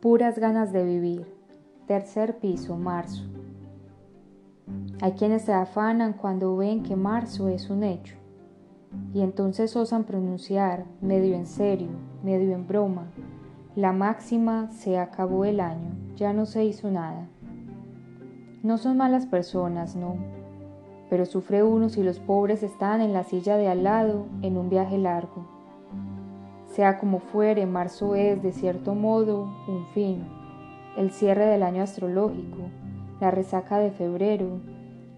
Puras ganas de vivir. Tercer piso, marzo. Hay quienes se afanan cuando ven que marzo es un hecho, y entonces osan pronunciar, medio en serio, medio en broma, la máxima se acabó el año, ya no se hizo nada. No son malas personas, no, pero sufre uno si los pobres están en la silla de al lado en un viaje largo. Sea como fuere, marzo es, de cierto modo, un fin, el cierre del año astrológico, la resaca de febrero,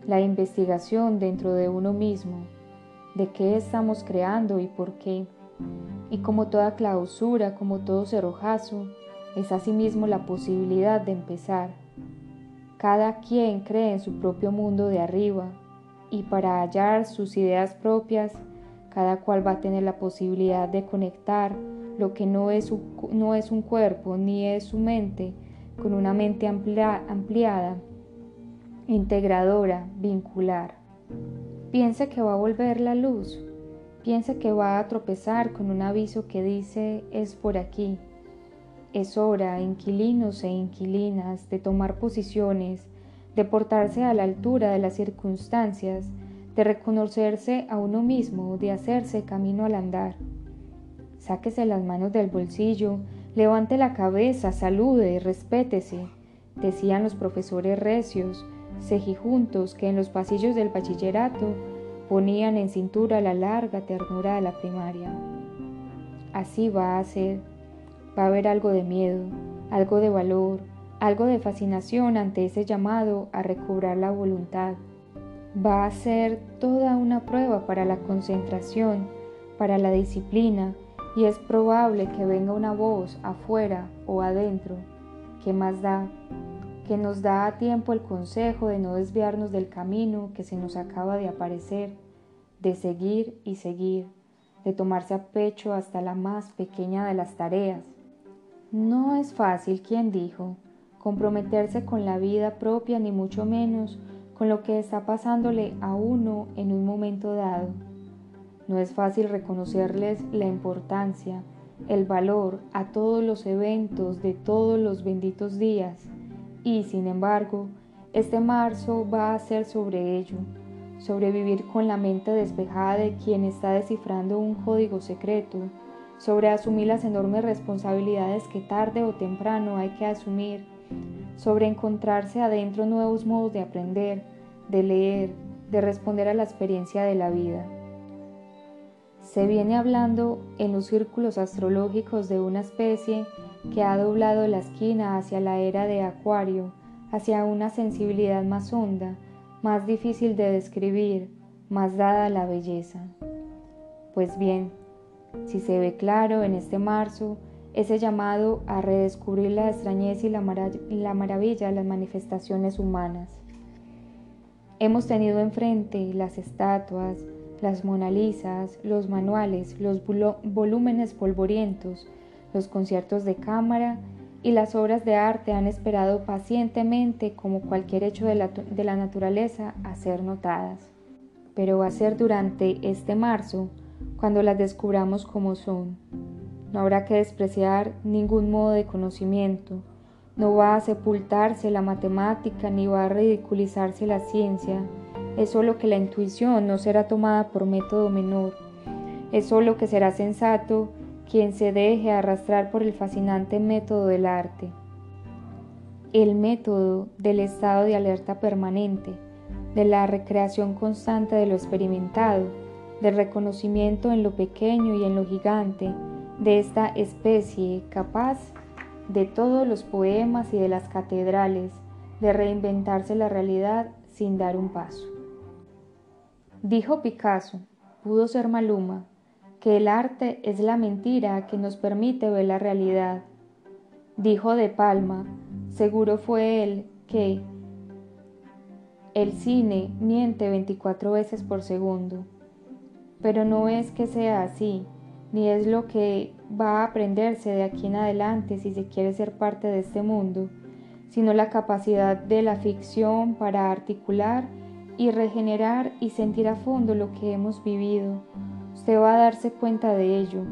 la investigación dentro de uno mismo, de qué estamos creando y por qué. Y como toda clausura, como todo cerrojazo, es asimismo la posibilidad de empezar. Cada quien cree en su propio mundo de arriba, y para hallar sus ideas propias, cada cual va a tener la posibilidad de conectar lo que no es, no es un cuerpo ni es su mente con una mente ampliada, integradora, vincular. Piensa que va a volver la luz, piensa que va a tropezar con un aviso que dice es por aquí. Es hora, inquilinos e inquilinas, de tomar posiciones, de portarse a la altura de las circunstancias, de reconocerse a uno mismo, de hacerse camino al andar. Sáquese las manos del bolsillo, levante la cabeza, salude, respétese, decían los profesores recios, cejijuntos que en los pasillos del bachillerato ponían en cintura la larga ternura de la primaria. Así va a ser, va a haber algo de miedo, algo de valor, algo de fascinación ante ese llamado a recobrar la voluntad. Va a ser toda una prueba para la concentración, para la disciplina, y es probable que venga una voz afuera o adentro, que más da, que nos da a tiempo el consejo de no desviarnos del camino que se nos acaba de aparecer, de seguir y seguir, de tomarse a pecho hasta la más pequeña de las tareas. No es fácil, quien dijo, comprometerse con la vida propia, ni mucho menos con lo que está pasándole a uno en un momento dado. No es fácil reconocerles la importancia, el valor a todos los eventos de todos los benditos días y, sin embargo, este marzo va a ser sobre ello, sobre vivir con la mente despejada de quien está descifrando un código secreto, sobre asumir las enormes responsabilidades que tarde o temprano hay que asumir sobre encontrarse adentro nuevos modos de aprender, de leer, de responder a la experiencia de la vida. Se viene hablando en los círculos astrológicos de una especie que ha doblado la esquina hacia la era de Acuario, hacia una sensibilidad más honda, más difícil de describir, más dada a la belleza. Pues bien, si se ve claro en este marzo, ese llamado a redescubrir la extrañeza y la, maravilla de las manifestaciones humanas. Hemos tenido enfrente las estatuas, las monalizas, los manuales, los volúmenes polvorientos, los conciertos de cámara y las obras de arte han esperado pacientemente, como cualquier hecho de la, de la naturaleza, a ser notadas. Pero va a ser durante este marzo cuando las descubramos como son, no habrá que despreciar ningún modo de conocimiento. No va a sepultarse la matemática ni va a ridiculizarse la ciencia. Es solo que la intuición no será tomada por método menor. Es solo que será sensato quien se deje arrastrar por el fascinante método del arte. El método del estado de alerta permanente, de la recreación constante de lo experimentado, del reconocimiento en lo pequeño y en lo gigante, de esta especie capaz de todos los poemas y de las catedrales, de reinventarse la realidad sin dar un paso. Dijo Picasso, pudo ser Maluma, que el arte es la mentira que nos permite ver la realidad. Dijo De Palma, seguro fue él, que el cine miente 24 veces por segundo. Pero no es que sea así, ni es lo que va a aprenderse de aquí en adelante si se quiere ser parte de este mundo, sino la capacidad de la ficción para articular y regenerar y sentir a fondo lo que hemos vivido. Usted va a darse cuenta de ello,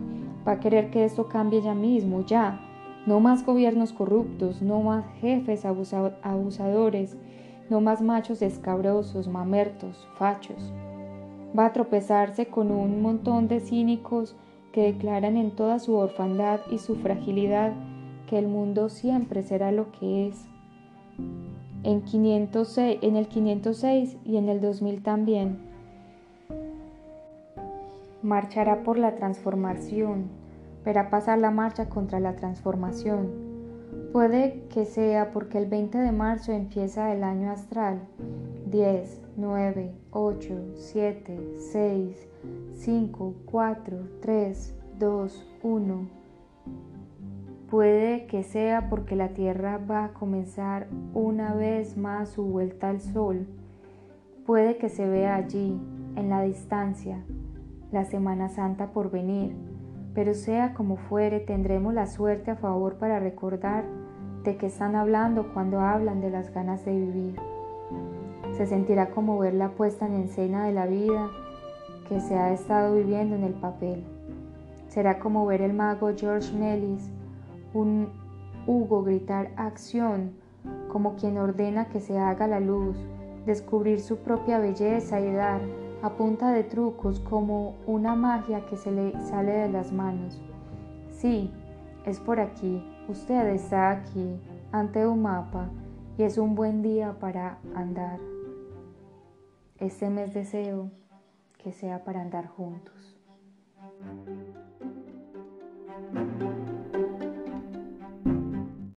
va a querer que esto cambie ya mismo, ya, No más gobiernos corruptos, no más jefes abusadores, no más machos escabrosos, mamertos, fachos. Va a tropezarse con un montón de cínicos que declaran en toda su orfandad y su fragilidad que el mundo siempre será lo que es. En, 506, en el 506 y en el 2000 también. Marchará por la transformación, verá pasar la marcha contra la transformación Puede que sea porque el 20 de marzo empieza el año astral. 10, 9, 8, 7, 6, 5, 4, 3, 2, 1. Puede que sea porque la Tierra va a comenzar una vez más su vuelta al Sol. Puede que se vea allí, en la distancia, la Semana Santa por venir pero sea como fuere, tendremos la suerte a favor para recordar de qué están hablando cuando hablan de las ganas de vivir. Se sentirá como ver la puesta en escena de la vida que se ha estado viviendo en el papel. Será como ver el mago George Melis, un Hugo gritar acción, como quien ordena que se haga la luz, descubrir su propia belleza y dar a punta de trucos como una magia que se le sale de las manos. Sí, es por aquí, usted está aquí, ante un mapa, y es un buen día para andar. Este mes deseo que sea para andar juntos.